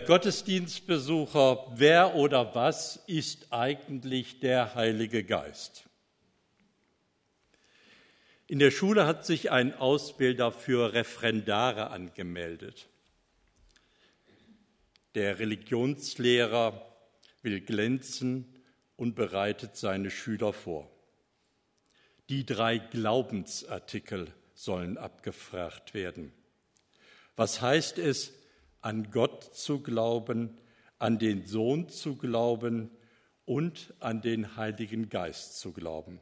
Gottesdienstbesucher, wer oder was ist eigentlich der Heilige Geist? In der Schule hat sich ein Ausbilder für Referendare angemeldet. Der Religionslehrer will glänzen und bereitet seine Schüler vor. Die drei Glaubensartikel sollen abgefragt werden. Was heißt es, an Gott zu glauben, an den Sohn zu glauben und an den Heiligen Geist zu glauben?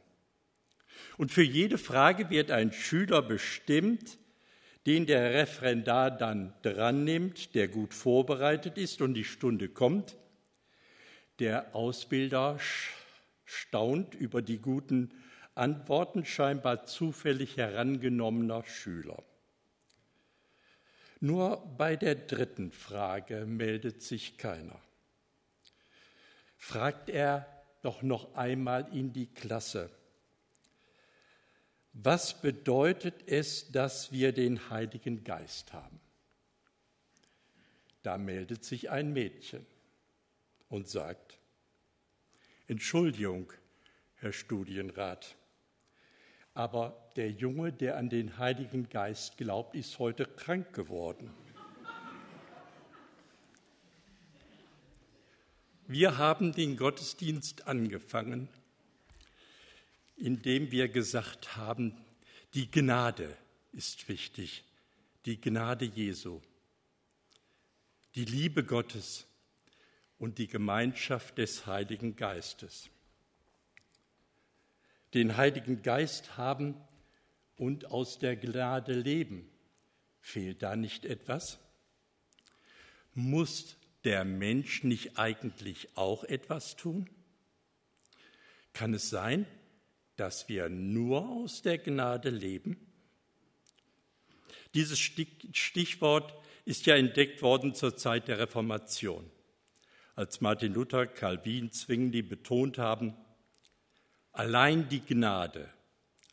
Und für jede Frage wird ein Schüler bestimmt, den der Referendar dann dran nimmt, der gut vorbereitet ist und die Stunde kommt. Der Ausbilder staunt über die guten Antworten scheinbar zufällig herangenommener Schüler. Nur bei der dritten Frage meldet sich keiner. Fragt er doch noch einmal in die Klasse. Was bedeutet es, dass wir den Heiligen Geist haben? Da meldet sich ein Mädchen und sagt, Entschuldigung, Herr Studienrat, aber der Junge, der an den Heiligen Geist glaubt, ist heute krank geworden. Wir haben den Gottesdienst angefangen indem wir gesagt haben, die Gnade ist wichtig, die Gnade Jesu, die Liebe Gottes und die Gemeinschaft des Heiligen Geistes. Den Heiligen Geist haben und aus der Gnade leben. Fehlt da nicht etwas? Muss der Mensch nicht eigentlich auch etwas tun? Kann es sein, dass wir nur aus der Gnade leben? Dieses Stichwort ist ja entdeckt worden zur Zeit der Reformation, als Martin Luther, Calvin, Zwingli betont haben, allein die Gnade,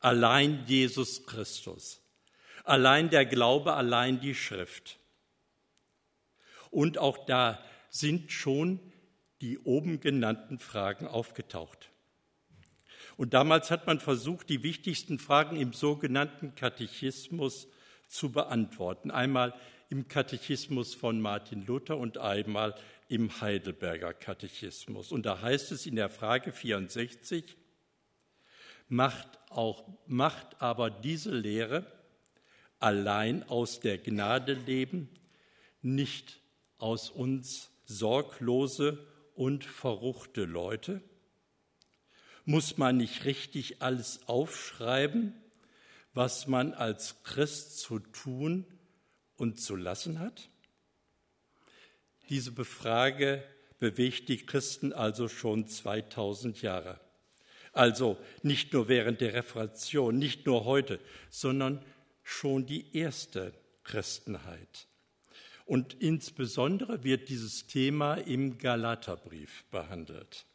allein Jesus Christus, allein der Glaube, allein die Schrift. Und auch da sind schon die oben genannten Fragen aufgetaucht. Und damals hat man versucht, die wichtigsten Fragen im sogenannten Katechismus zu beantworten. Einmal im Katechismus von Martin Luther und einmal im Heidelberger Katechismus. Und da heißt es in der Frage 64, macht, auch, macht aber diese Lehre allein aus der Gnade leben, nicht aus uns sorglose und verruchte Leute? Muss man nicht richtig alles aufschreiben, was man als Christ zu tun und zu lassen hat? Diese Befrage bewegt die Christen also schon 2000 Jahre. Also nicht nur während der Reformation, nicht nur heute, sondern schon die erste Christenheit. Und insbesondere wird dieses Thema im Galaterbrief behandelt.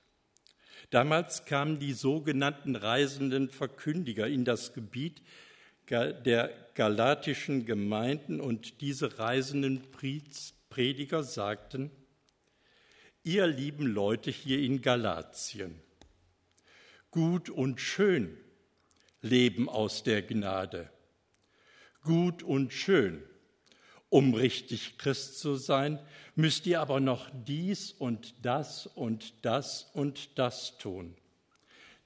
Damals kamen die sogenannten reisenden Verkündiger in das Gebiet der galatischen Gemeinden und diese reisenden Prediger sagten, ihr lieben Leute hier in Galatien, gut und schön leben aus der Gnade, gut und schön um richtig Christ zu sein, müsst ihr aber noch dies und das und das und das tun.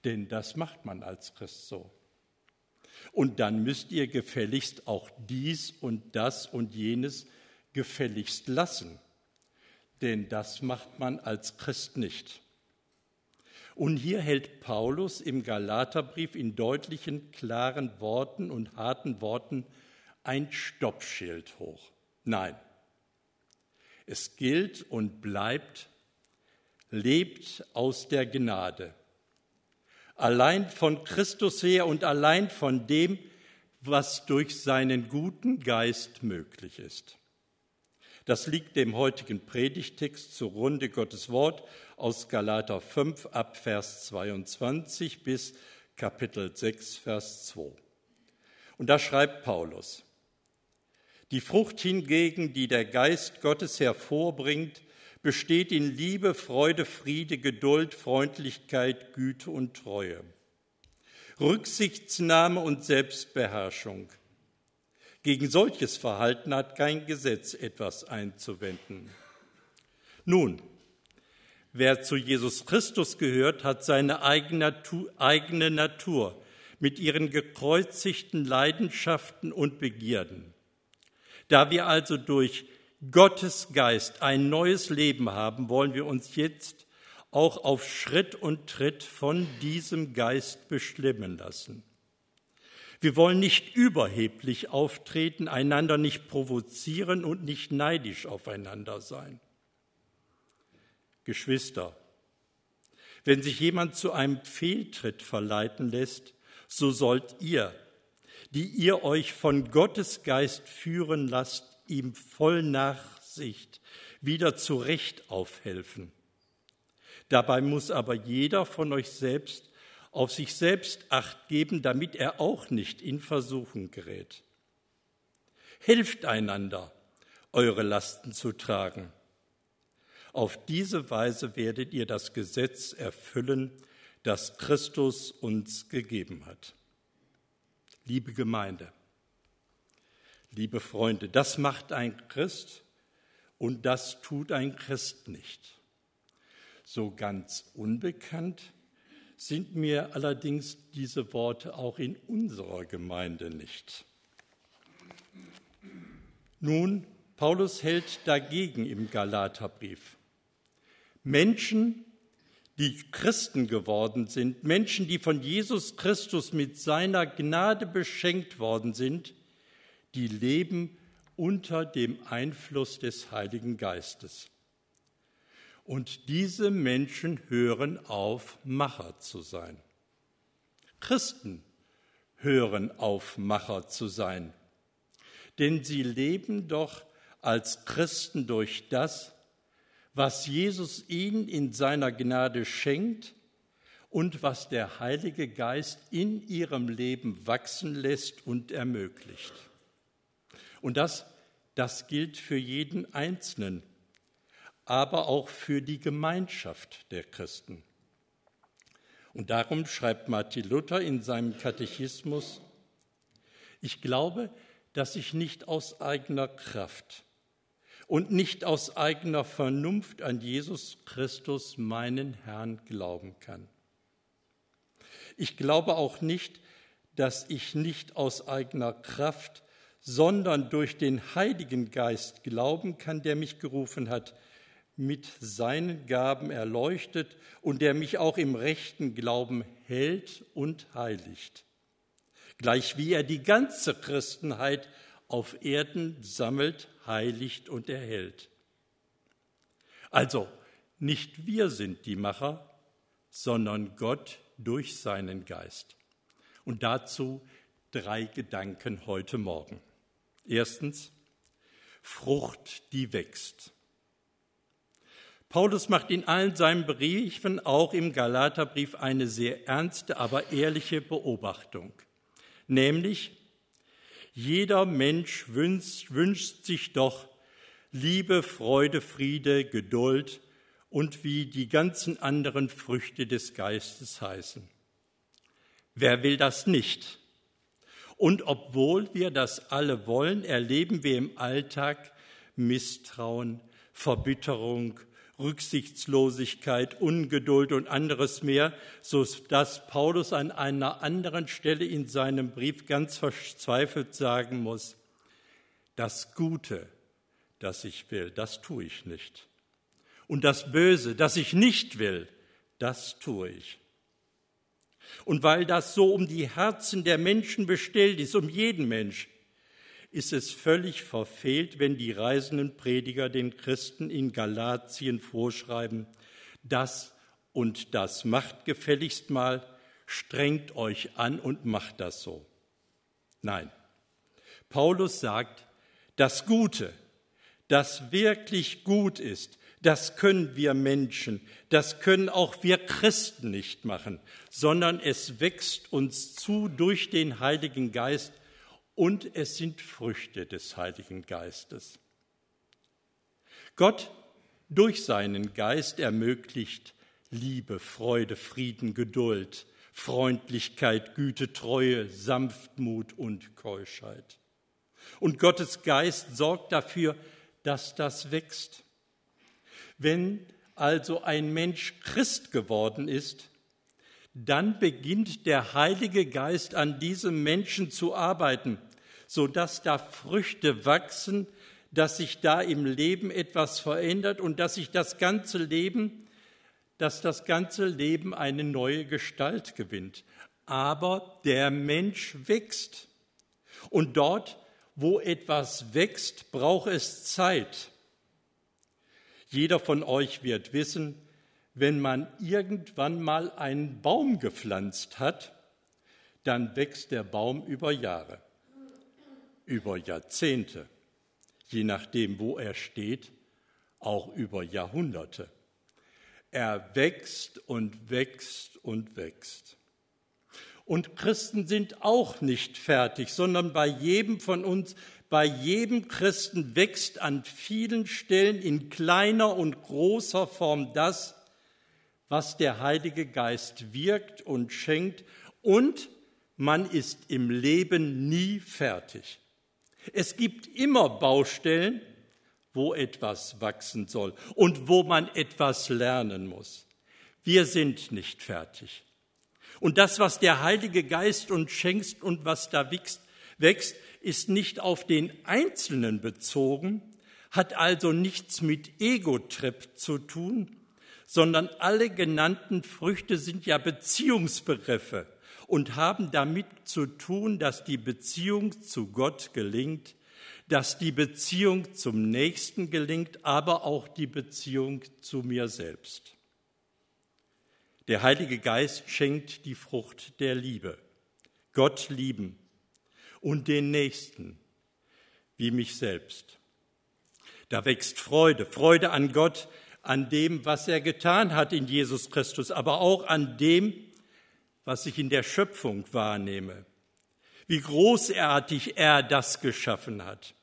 Denn das macht man als Christ so. Und dann müsst ihr gefälligst auch dies und das und jenes gefälligst lassen. Denn das macht man als Christ nicht. Und hier hält Paulus im Galaterbrief in deutlichen, klaren Worten und harten Worten ein Stoppschild hoch. Nein. Es gilt und bleibt, lebt aus der Gnade. Allein von Christus her und allein von dem, was durch seinen guten Geist möglich ist. Das liegt dem heutigen Predigtext zur Runde Gottes Wort aus Galater 5 ab Vers 22 bis Kapitel 6 Vers 2. Und da schreibt Paulus, Die Frucht hingegen, die der Geist Gottes hervorbringt, besteht in Liebe, Freude, Friede, Geduld, Freundlichkeit, Güte und Treue, Rücksichtsnahme und Selbstbeherrschung. Gegen solches Verhalten hat kein Gesetz etwas einzuwenden. Nun, wer zu Jesus Christus gehört, hat seine eigene Natur mit ihren gekreuzigten Leidenschaften und Begierden. Da wir also durch Gottes Geist ein neues Leben haben, wollen wir uns jetzt auch auf Schritt und Tritt von diesem Geist bestimmen lassen. Wir wollen nicht überheblich auftreten, einander nicht provozieren und nicht neidisch aufeinander sein. Geschwister, wenn sich jemand zu einem Fehltritt verleiten lässt, so sollt ihr, die ihr euch von Gottes Geist führen lasst, ihm voll Nachsicht wieder zurecht aufhelfen. Dabei muss aber jeder von euch selbst auf sich selbst acht geben, damit er auch nicht in Versuchung gerät. Helft einander, eure Lasten zu tragen. Auf diese Weise werdet ihr das Gesetz erfüllen, das Christus uns gegeben hat. Liebe Gemeinde, liebe Freunde, das macht ein Christ und das tut ein Christ nicht. So ganz unbekannt sind mir allerdings diese Worte auch in unserer Gemeinde nicht. Nun, Paulus hält dagegen im Galaterbrief. Menschen, die Christen geworden sind, Menschen, die von Jesus Christus mit seiner Gnade beschenkt worden sind, die leben unter dem Einfluss des Heiligen Geistes. Und diese Menschen hören auf, Macher zu sein. Christen hören auf, Macher zu sein. Denn sie leben doch als Christen durch das, was Jesus ihnen in seiner Gnade schenkt und was der Heilige Geist in ihrem Leben wachsen lässt und ermöglicht. Und das, das gilt für jeden Einzelnen aber auch für die Gemeinschaft der Christen. Und darum schreibt Martin Luther in seinem Katechismus, ich glaube, dass ich nicht aus eigener Kraft und nicht aus eigener Vernunft an Jesus Christus, meinen Herrn, glauben kann. Ich glaube auch nicht, dass ich nicht aus eigener Kraft, sondern durch den Heiligen Geist glauben kann, der mich gerufen hat, mit seinen Gaben erleuchtet und der mich auch im rechten Glauben hält und heiligt, gleich wie er die ganze Christenheit auf Erden sammelt, heiligt und erhält. Also, nicht wir sind die Macher, sondern Gott durch seinen Geist. Und dazu drei Gedanken heute Morgen. Erstens, Frucht, die wächst. Paulus macht in allen seinen Briefen, auch im Galaterbrief, eine sehr ernste, aber ehrliche Beobachtung. Nämlich, jeder Mensch wünscht, wünscht sich doch Liebe, Freude, Friede, Geduld und wie die ganzen anderen Früchte des Geistes heißen. Wer will das nicht? Und obwohl wir das alle wollen, erleben wir im Alltag Misstrauen, Verbitterung, Rücksichtslosigkeit, Ungeduld und anderes mehr, so dass Paulus an einer anderen Stelle in seinem Brief ganz verzweifelt sagen muss, das Gute, das ich will, das tue ich nicht. Und das Böse, das ich nicht will, das tue ich. Und weil das so um die Herzen der Menschen bestellt ist, um jeden Mensch, ist es völlig verfehlt, wenn die reisenden Prediger den Christen in Galatien vorschreiben, das und das macht gefälligst mal, strengt euch an und macht das so. Nein, Paulus sagt, das Gute, das wirklich gut ist, das können wir Menschen, das können auch wir Christen nicht machen, sondern es wächst uns zu durch den Heiligen Geist und es sind Früchte des Heiligen Geistes. Gott durch seinen Geist ermöglicht Liebe, Freude, Frieden, Geduld, Freundlichkeit, Güte, Treue, Sanftmut und Keuschheit. Und Gottes Geist sorgt dafür, dass das wächst. Wenn also ein Mensch Christ geworden ist, dann beginnt der Heilige Geist an diesem Menschen zu arbeiten, sodass da Früchte wachsen, dass sich da im Leben etwas verändert und dass sich das ganze Leben, dass das ganze Leben eine neue Gestalt gewinnt. Aber der Mensch wächst. Und dort, wo etwas wächst, braucht es Zeit. Jeder von euch wird wissen, wenn man irgendwann mal einen Baum gepflanzt hat, dann wächst der Baum über Jahre, über Jahrzehnte, je nachdem, wo er steht, auch über Jahrhunderte. Er wächst und wächst und wächst. Und Christen sind auch nicht fertig, sondern bei jedem von uns bei jedem Christen wächst an vielen Stellen in kleiner und großer Form das, was der Heilige Geist wirkt und schenkt und man ist im Leben nie fertig. Es gibt immer Baustellen, wo etwas wachsen soll und wo man etwas lernen muss. Wir sind nicht fertig. Und das, was der Heilige Geist uns schenkt und was da wächst, ist nicht auf den Einzelnen bezogen, hat also nichts mit Ego-Trip zu tun, sondern alle genannten Früchte sind ja Beziehungsbegriffe und haben damit zu tun, dass die Beziehung zu Gott gelingt, dass die Beziehung zum Nächsten gelingt, aber auch die Beziehung zu mir selbst. Der Heilige Geist schenkt die Frucht der Liebe. Gott lieben, und den Nächsten wie mich selbst. Da wächst Freude, Freude an Gott, an dem, was er getan hat in Jesus Christus, aber auch an dem, was ich in der Schöpfung wahrnehme, wie großartig er das geschaffen hat.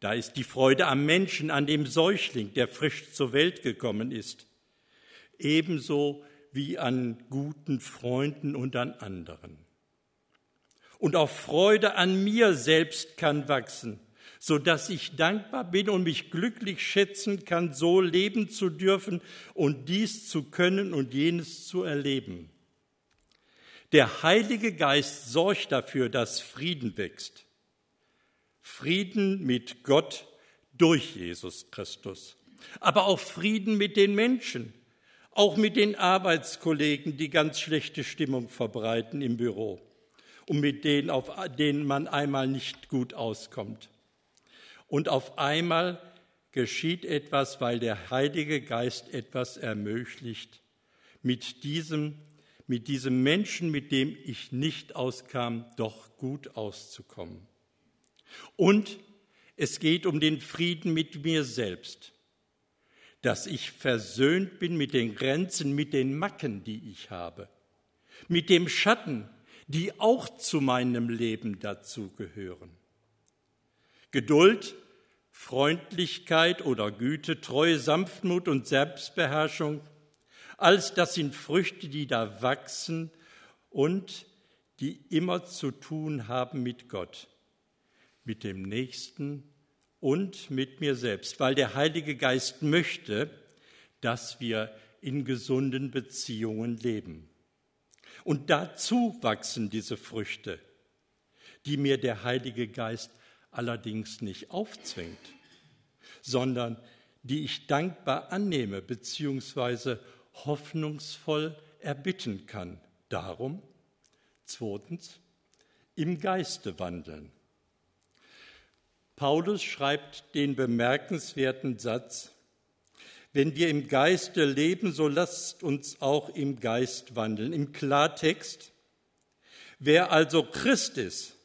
Da ist die Freude am Menschen, an dem Säugling, der frisch zur Welt gekommen ist, ebenso wie an guten Freunden und an anderen und auch Freude an mir selbst kann wachsen, so dass ich dankbar bin und mich glücklich schätzen kann, so leben zu dürfen und dies zu können und jenes zu erleben. Der Heilige Geist sorgt dafür, dass Frieden wächst. Frieden mit Gott durch Jesus Christus, aber auch Frieden mit den Menschen, auch mit den Arbeitskollegen, die ganz schlechte Stimmung verbreiten im Büro und mit denen, auf denen man einmal nicht gut auskommt. Und auf einmal geschieht etwas, weil der Heilige Geist etwas ermöglicht, mit diesem, mit diesem Menschen, mit dem ich nicht auskam, doch gut auszukommen. Und es geht um den Frieden mit mir selbst, dass ich versöhnt bin mit den Grenzen, mit den Macken, die ich habe, mit dem Schatten, die auch zu meinem Leben dazu gehören. Geduld, Freundlichkeit oder Güte, Treue, Sanftmut und Selbstbeherrschung, alles das sind Früchte, die da wachsen und die immer zu tun haben mit Gott, mit dem Nächsten und mit mir selbst, weil der Heilige Geist möchte, dass wir in gesunden Beziehungen leben. Und dazu wachsen diese Früchte, die mir der Heilige Geist allerdings nicht aufzwingt, sondern die ich dankbar annehme bzw. hoffnungsvoll erbitten kann. Darum, zweitens, im Geiste wandeln. Paulus schreibt den bemerkenswerten Satz, wenn wir im Geiste leben, so lasst uns auch im Geist wandeln. Im Klartext, wer also Christ ist,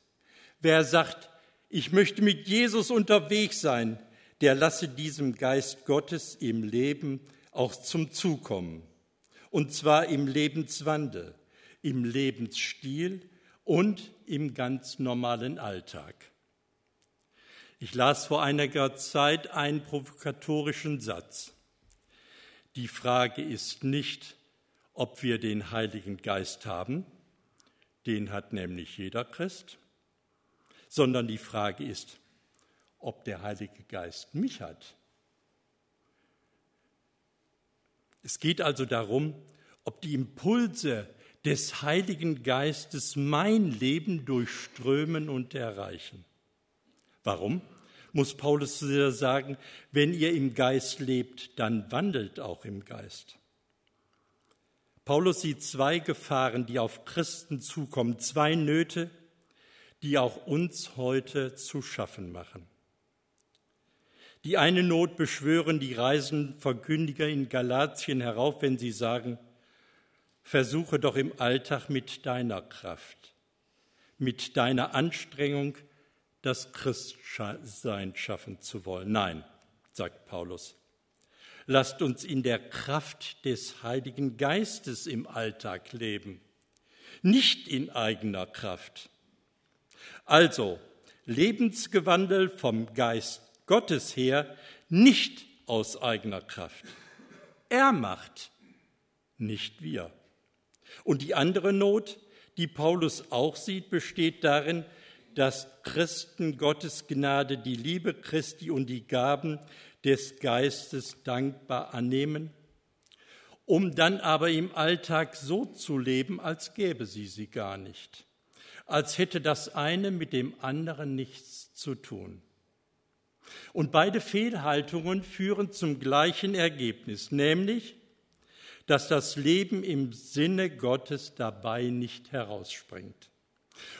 wer sagt, ich möchte mit Jesus unterwegs sein, der lasse diesem Geist Gottes im Leben auch zum Zukommen. Und zwar im Lebenswandel, im Lebensstil und im ganz normalen Alltag. Ich las vor einiger Zeit einen provokatorischen Satz. Die Frage ist nicht, ob wir den Heiligen Geist haben, den hat nämlich jeder Christ, sondern die Frage ist, ob der Heilige Geist mich hat. Es geht also darum, ob die Impulse des Heiligen Geistes mein Leben durchströmen und erreichen. Warum? Muss Paulus sagen, wenn ihr im Geist lebt, dann wandelt auch im Geist. Paulus sieht zwei Gefahren, die auf Christen zukommen, zwei Nöte, die auch uns heute zu schaffen machen. Die eine Not beschwören die reisenden Verkündiger in Galatien herauf, wenn sie sagen, versuche doch im Alltag mit deiner Kraft, mit deiner Anstrengung das Christsein schaffen zu wollen. Nein, sagt Paulus, lasst uns in der Kraft des Heiligen Geistes im Alltag leben, nicht in eigener Kraft. Also Lebensgewandel vom Geist Gottes her, nicht aus eigener Kraft. Er macht, nicht wir. Und die andere Not, die Paulus auch sieht, besteht darin, dass Christen Gottes Gnade, die Liebe Christi und die Gaben des Geistes dankbar annehmen, um dann aber im Alltag so zu leben, als gäbe sie sie gar nicht, als hätte das eine mit dem anderen nichts zu tun. Und beide Fehlhaltungen führen zum gleichen Ergebnis, nämlich, dass das Leben im Sinne Gottes dabei nicht herausspringt.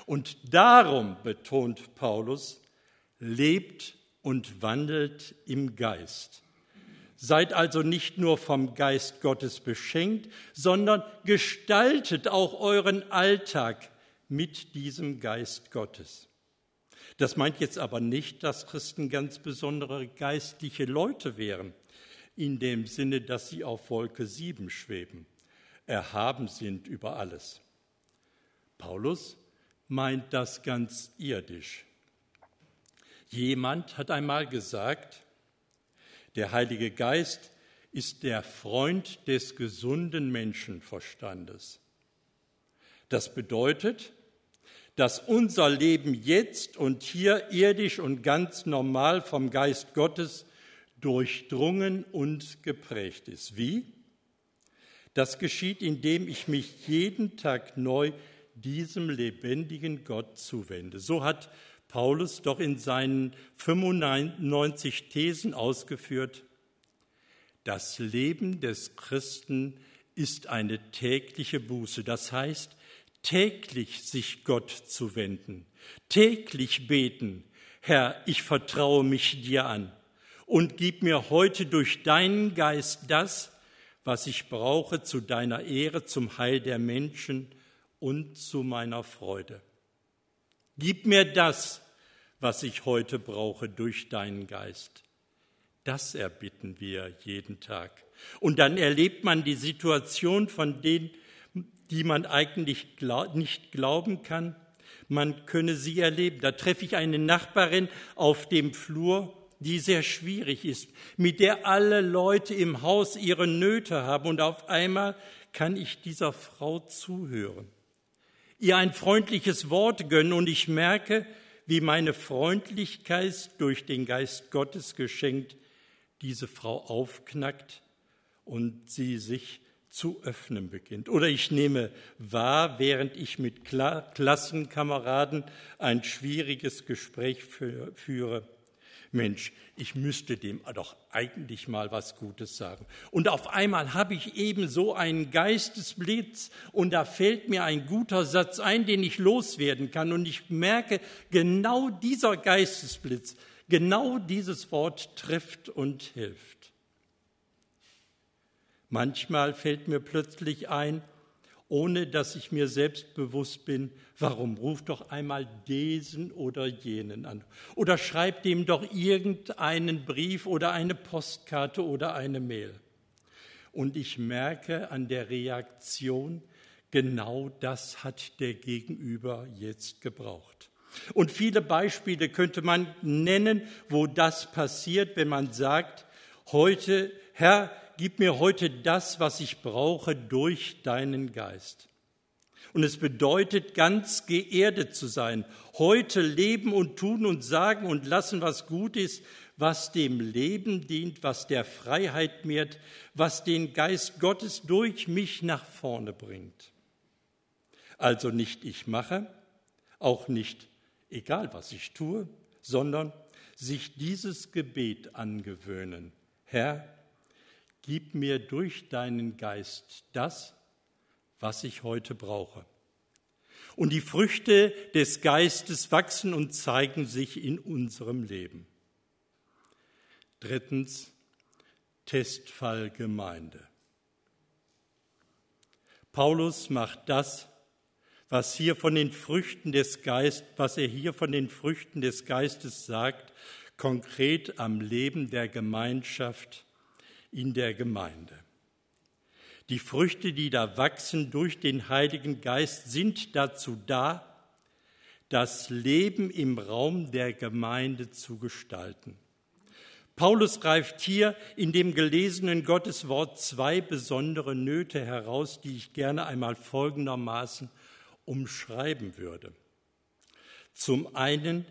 Und darum betont Paulus, lebt und wandelt im Geist. Seid also nicht nur vom Geist Gottes beschenkt, sondern gestaltet auch euren Alltag mit diesem Geist Gottes. Das meint jetzt aber nicht, dass Christen ganz besondere geistliche Leute wären, in dem Sinne, dass sie auf Wolke 7 schweben, erhaben sind über alles. Paulus meint das ganz irdisch. Jemand hat einmal gesagt, der Heilige Geist ist der Freund des gesunden Menschenverstandes. Das bedeutet, dass unser Leben jetzt und hier irdisch und ganz normal vom Geist Gottes durchdrungen und geprägt ist. Wie? Das geschieht, indem ich mich jeden Tag neu diesem lebendigen Gott zuwende. So hat Paulus doch in seinen 95 Thesen ausgeführt, das Leben des Christen ist eine tägliche Buße. Das heißt, täglich sich Gott zu wenden, täglich beten, Herr, ich vertraue mich dir an und gib mir heute durch deinen Geist das, was ich brauche zu deiner Ehre, zum Heil der Menschen und zu meiner Freude. Gib mir das, was ich heute brauche durch deinen Geist. Das erbitten wir jeden Tag. Und dann erlebt man die Situation, von denen die man eigentlich nicht glauben kann, man könne sie erleben. Da treffe ich eine Nachbarin auf dem Flur, die sehr schwierig ist, mit der alle Leute im Haus ihre Nöte haben. Und auf einmal kann ich dieser Frau zuhören, ihr ein freundliches Wort gönnen. Und ich merke, wie meine Freundlichkeit durch den Geist Gottes geschenkt diese Frau aufknackt und sie sich zu öffnen beginnt. Oder ich nehme wahr, während ich mit Klassenkameraden ein schwieriges Gespräch führe. Mensch, ich müsste dem doch eigentlich mal was Gutes sagen. Und auf einmal habe ich eben so einen Geistesblitz und da fällt mir ein guter Satz ein, den ich loswerden kann. Und ich merke, genau dieser Geistesblitz, genau dieses Wort trifft und hilft. Manchmal fällt mir plötzlich ein, ohne dass ich mir selbst bewusst bin, warum ruf doch einmal diesen oder jenen an oder schreib dem doch irgendeinen Brief oder eine Postkarte oder eine Mail. Und ich merke an der Reaktion Genau das hat der Gegenüber jetzt gebraucht. Und viele Beispiele könnte man nennen, wo das passiert, wenn man sagt, heute, Herr, gib mir heute das, was ich brauche durch deinen Geist. Und es bedeutet, ganz geerdet zu sein, heute leben und tun und sagen und lassen, was gut ist, was dem Leben dient, was der Freiheit mehrt, was den Geist Gottes durch mich nach vorne bringt. Also nicht ich mache, auch nicht egal was ich tue, sondern sich dieses Gebet angewöhnen. Herr, gib mir durch deinen Geist das, was ich heute brauche. Und die Früchte des Geistes wachsen und zeigen sich in unserem Leben. Drittens, Testfall Gemeinde. Paulus macht das, was hier von den Früchten des Geistes, was er hier von den Früchten des Geistes sagt, konkret am Leben der Gemeinschaft in der Gemeinde. Die Früchte, die da wachsen durch den Heiligen Geist, sind dazu da, das Leben im Raum der Gemeinde zu gestalten. Paulus greift hier in dem gelesenen Gotteswort zwei besondere Nöte heraus, die ich gerne einmal folgendermaßen umschreiben würde. Zum einen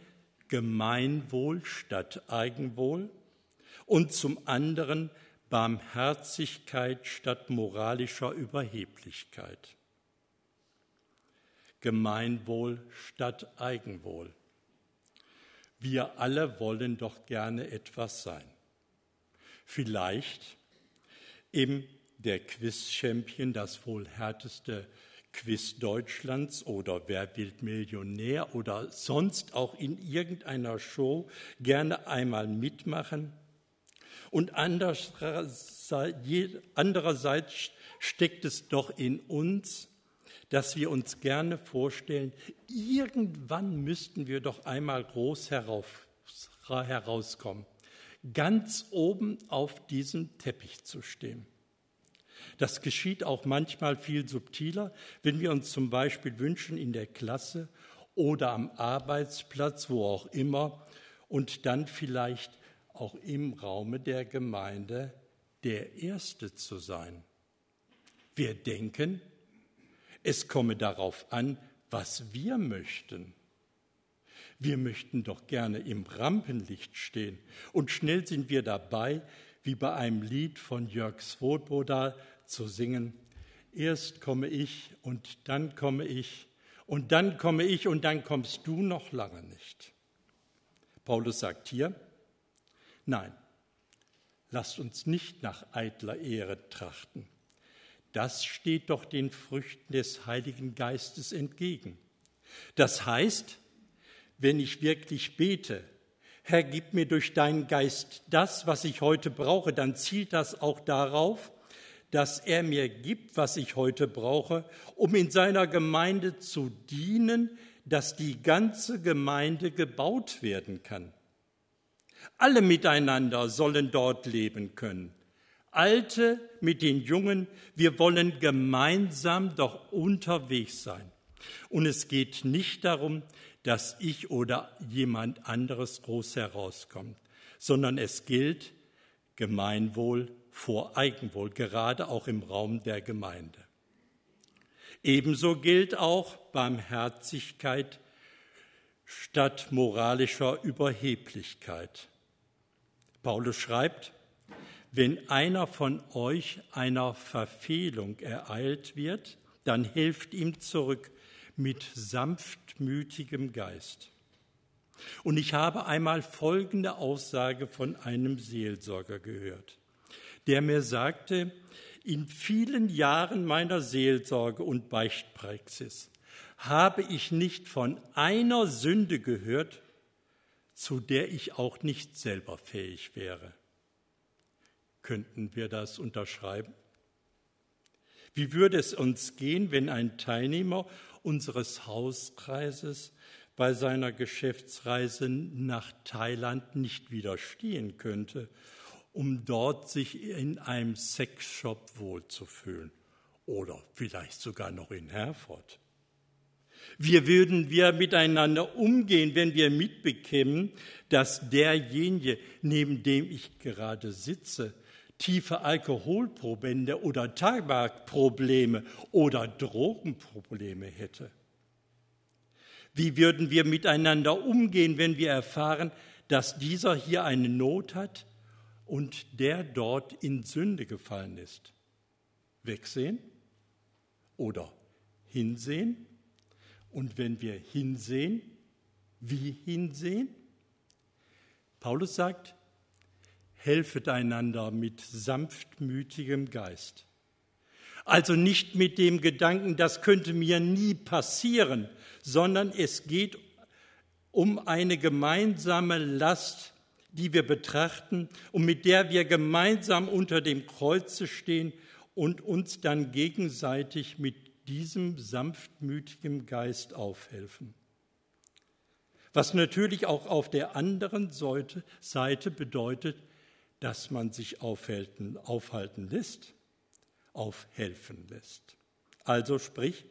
Gemeinwohl statt Eigenwohl und zum anderen Barmherzigkeit statt moralischer Überheblichkeit. Gemeinwohl statt Eigenwohl. Wir alle wollen doch gerne etwas sein. Vielleicht im der Quiz-Champion das wohl härteste Quiz Deutschlands oder Wer wird Millionär oder sonst auch in irgendeiner Show gerne einmal mitmachen. Und andererseits steckt es doch in uns, dass wir uns gerne vorstellen, irgendwann müssten wir doch einmal groß herauf, herauskommen, ganz oben auf diesem Teppich zu stehen. Das geschieht auch manchmal viel subtiler, wenn wir uns zum Beispiel wünschen in der Klasse oder am Arbeitsplatz, wo auch immer, und dann vielleicht auch im Raume der Gemeinde der Erste zu sein. Wir denken, es komme darauf an, was wir möchten. Wir möchten doch gerne im Rampenlicht stehen. Und schnell sind wir dabei, wie bei einem Lied von Jörg Svoboda, zu singen. Erst komme ich und dann komme ich und dann komme ich und dann kommst du noch lange nicht. Paulus sagt hier, nein, lasst uns nicht nach eitler Ehre trachten. Das steht doch den Früchten des Heiligen Geistes entgegen. Das heißt, wenn ich wirklich bete, Herr, gib mir durch deinen Geist das, was ich heute brauche, dann zielt das auch darauf, dass er mir gibt, was ich heute brauche, um in seiner Gemeinde zu dienen, dass die ganze Gemeinde gebaut werden kann. Alle miteinander sollen dort leben können. Alte mit den Jungen, wir wollen gemeinsam doch unterwegs sein. Und es geht nicht darum, dass ich oder jemand anderes groß herauskommt, sondern es gilt Gemeinwohl vor Eigenwohl, gerade auch im Raum der Gemeinde. Ebenso gilt auch Barmherzigkeit statt moralischer Überheblichkeit. Paulus schreibt, wenn einer von euch einer Verfehlung ereilt wird, dann helft ihm zurück mit sanftmütigem Geist. Und ich habe einmal folgende Aussage von einem Seelsorger gehört der mir sagte, in vielen Jahren meiner Seelsorge und Beichtpraxis habe ich nicht von einer Sünde gehört, zu der ich auch nicht selber fähig wäre. Könnten wir das unterschreiben? Wie würde es uns gehen, wenn ein Teilnehmer unseres Hauskreises bei seiner Geschäftsreise nach Thailand nicht widerstehen könnte um dort sich in einem Sexshop wohlzufühlen oder vielleicht sogar noch in Herford. Wie würden wir miteinander umgehen, wenn wir mitbekämen, dass derjenige, neben dem ich gerade sitze, tiefe Alkoholprobleme oder Tabakprobleme oder Drogenprobleme hätte? Wie würden wir miteinander umgehen, wenn wir erfahren, dass dieser hier eine Not hat und der dort in Sünde gefallen ist? Wegsehen oder hinsehen? Und wenn wir hinsehen, wie hinsehen? Paulus sagt, helfet einander mit sanftmütigem Geist. Also nicht mit dem Gedanken, das könnte mir nie passieren, sondern es geht um eine gemeinsame Last, die wir betrachten und mit der wir gemeinsam unter dem Kreuze stehen und uns dann gegenseitig mit diesem sanftmütigen Geist aufhelfen. Was natürlich auch auf der anderen Seite bedeutet, dass man sich aufhalten, aufhalten lässt, aufhelfen lässt. Also sprich,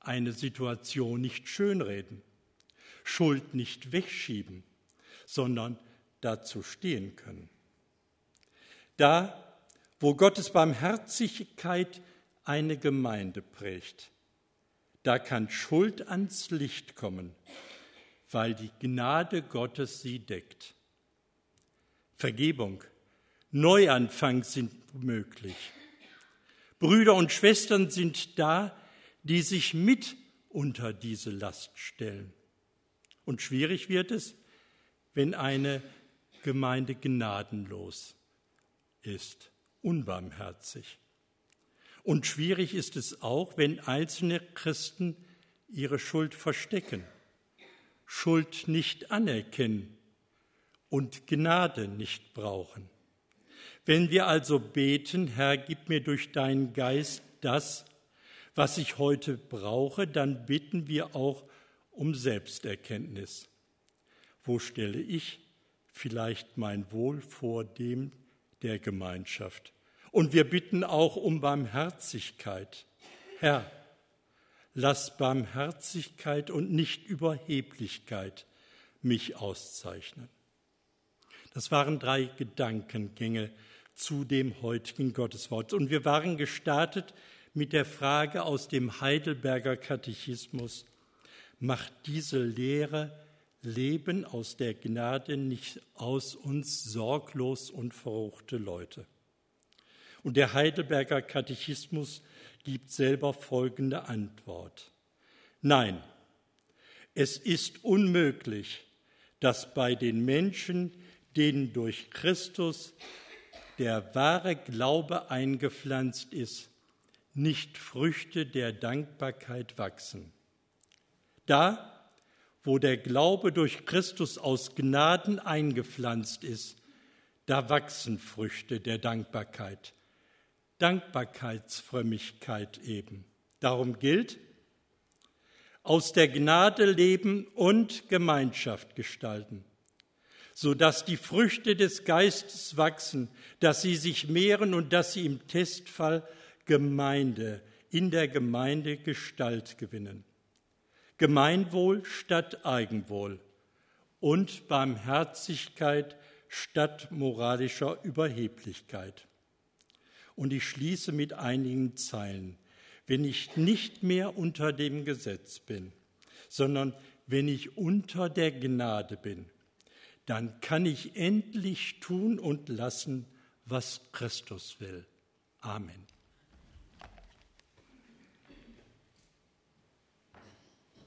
eine Situation nicht schönreden, Schuld nicht wegschieben, sondern dazu stehen können. Da, wo Gottes Barmherzigkeit eine Gemeinde prägt. Da kann Schuld ans Licht kommen, weil die Gnade Gottes sie deckt. Vergebung, Neuanfang sind möglich. Brüder und Schwestern sind da, die sich mit unter diese Last stellen. Und schwierig wird es, wenn eine Gemeinde gnadenlos ist, unbarmherzig. Und schwierig ist es auch, wenn einzelne Christen ihre Schuld verstecken, Schuld nicht anerkennen und Gnade nicht brauchen. Wenn wir also beten, Herr, gib mir durch deinen Geist das, was ich heute brauche, dann bitten wir auch um Selbsterkenntnis. Wo stelle ich vielleicht mein Wohl vor dem der Gemeinschaft? Und wir bitten auch um Barmherzigkeit. Herr, lass Barmherzigkeit und nicht Überheblichkeit mich auszeichnen. Das waren drei Gedankengänge zu dem heutigen Gotteswort. Und wir waren gestartet mit der Frage aus dem Heidelberger Katechismus, macht diese Lehre Leben aus der Gnade nicht aus uns sorglos und verruchte Leute? Und der Heidelberger Katechismus gibt selber folgende Antwort. Nein, es ist unmöglich, dass bei den Menschen, denen durch Christus der wahre Glaube eingepflanzt ist, nicht Früchte der Dankbarkeit wachsen. Da, wo der Glaube durch Christus aus Gnaden eingepflanzt ist, da wachsen Früchte der Dankbarkeit. Dankbarkeitsfrömmigkeit eben. Darum gilt, aus der Gnade leben und Gemeinschaft gestalten, so dass die Früchte des Geistes wachsen, dass sie sich mehren und dass sie im Testfall Gemeinde, in der Gemeinde Gestalt gewinnen. Gemeinwohl statt Eigenwohl und Barmherzigkeit statt moralischer Überheblichkeit. Und ich schließe mit einigen Zeilen. Wenn ich nicht mehr unter dem Gesetz bin, sondern wenn ich unter der Gnade bin, dann kann ich endlich tun und lassen, was Christus will. Amen.